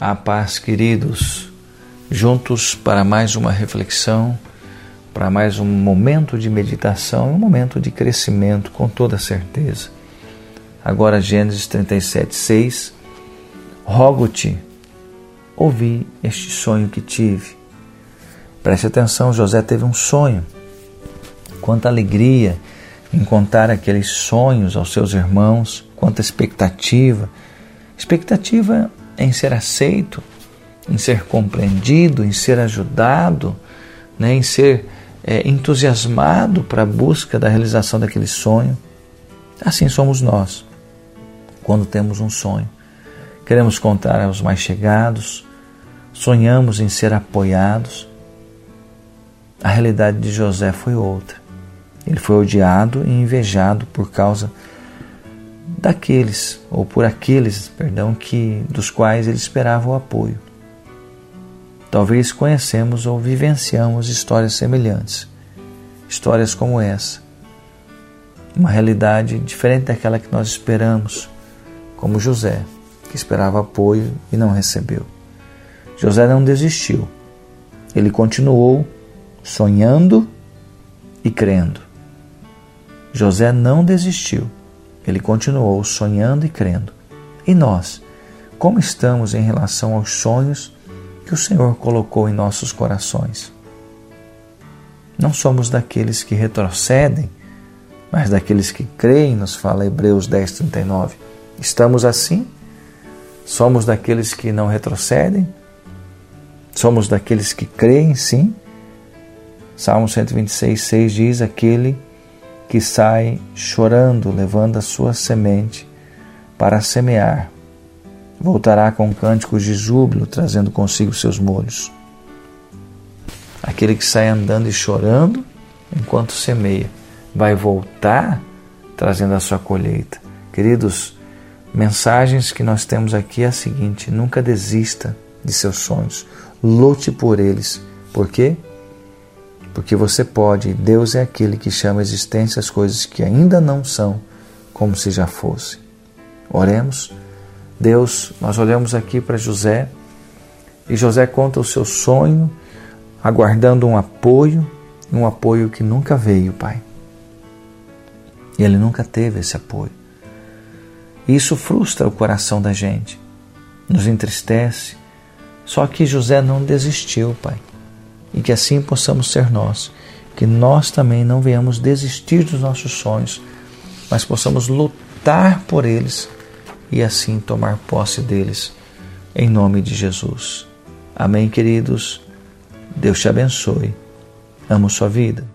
A paz, queridos, juntos para mais uma reflexão, para mais um momento de meditação um momento de crescimento, com toda certeza. Agora, Gênesis 37, 6. Rogo-te, ouvi este sonho que tive. Preste atenção, José teve um sonho. Quanta alegria em contar aqueles sonhos aos seus irmãos, quanta expectativa. Expectativa em ser aceito, em ser compreendido, em ser ajudado, né, em ser é, entusiasmado para a busca da realização daquele sonho. Assim somos nós, quando temos um sonho. Queremos contar aos mais chegados, sonhamos em ser apoiados. A realidade de José foi outra. Ele foi odiado e invejado por causa daqueles ou por aqueles, perdão, que dos quais ele esperava o apoio. Talvez conhecemos ou vivenciamos histórias semelhantes, histórias como essa. Uma realidade diferente daquela que nós esperamos, como José, que esperava apoio e não recebeu. José não desistiu. Ele continuou sonhando e crendo. José não desistiu ele continuou sonhando e crendo. E nós, como estamos em relação aos sonhos que o Senhor colocou em nossos corações? Não somos daqueles que retrocedem, mas daqueles que creem, nos fala Hebreus 10, 39. Estamos assim? Somos daqueles que não retrocedem? Somos daqueles que creem, sim? Salmo 126, 6 diz: Aquele que sai chorando, levando a sua semente para semear. Voltará com cânticos de júbilo, trazendo consigo seus molhos. Aquele que sai andando e chorando enquanto semeia, vai voltar trazendo a sua colheita. Queridos, mensagens que nós temos aqui é a seguinte: nunca desista de seus sonhos, lute por eles. Por quê? Porque você pode, Deus é aquele que chama a existência as coisas que ainda não são como se já fossem. Oremos. Deus, nós olhamos aqui para José e José conta o seu sonho, aguardando um apoio, um apoio que nunca veio, Pai. E ele nunca teve esse apoio. Isso frustra o coração da gente, nos entristece. Só que José não desistiu, Pai e que assim possamos ser nós, que nós também não venhamos desistir dos nossos sonhos, mas possamos lutar por eles e assim tomar posse deles, em nome de Jesus. Amém, queridos? Deus te abençoe. Amo sua vida.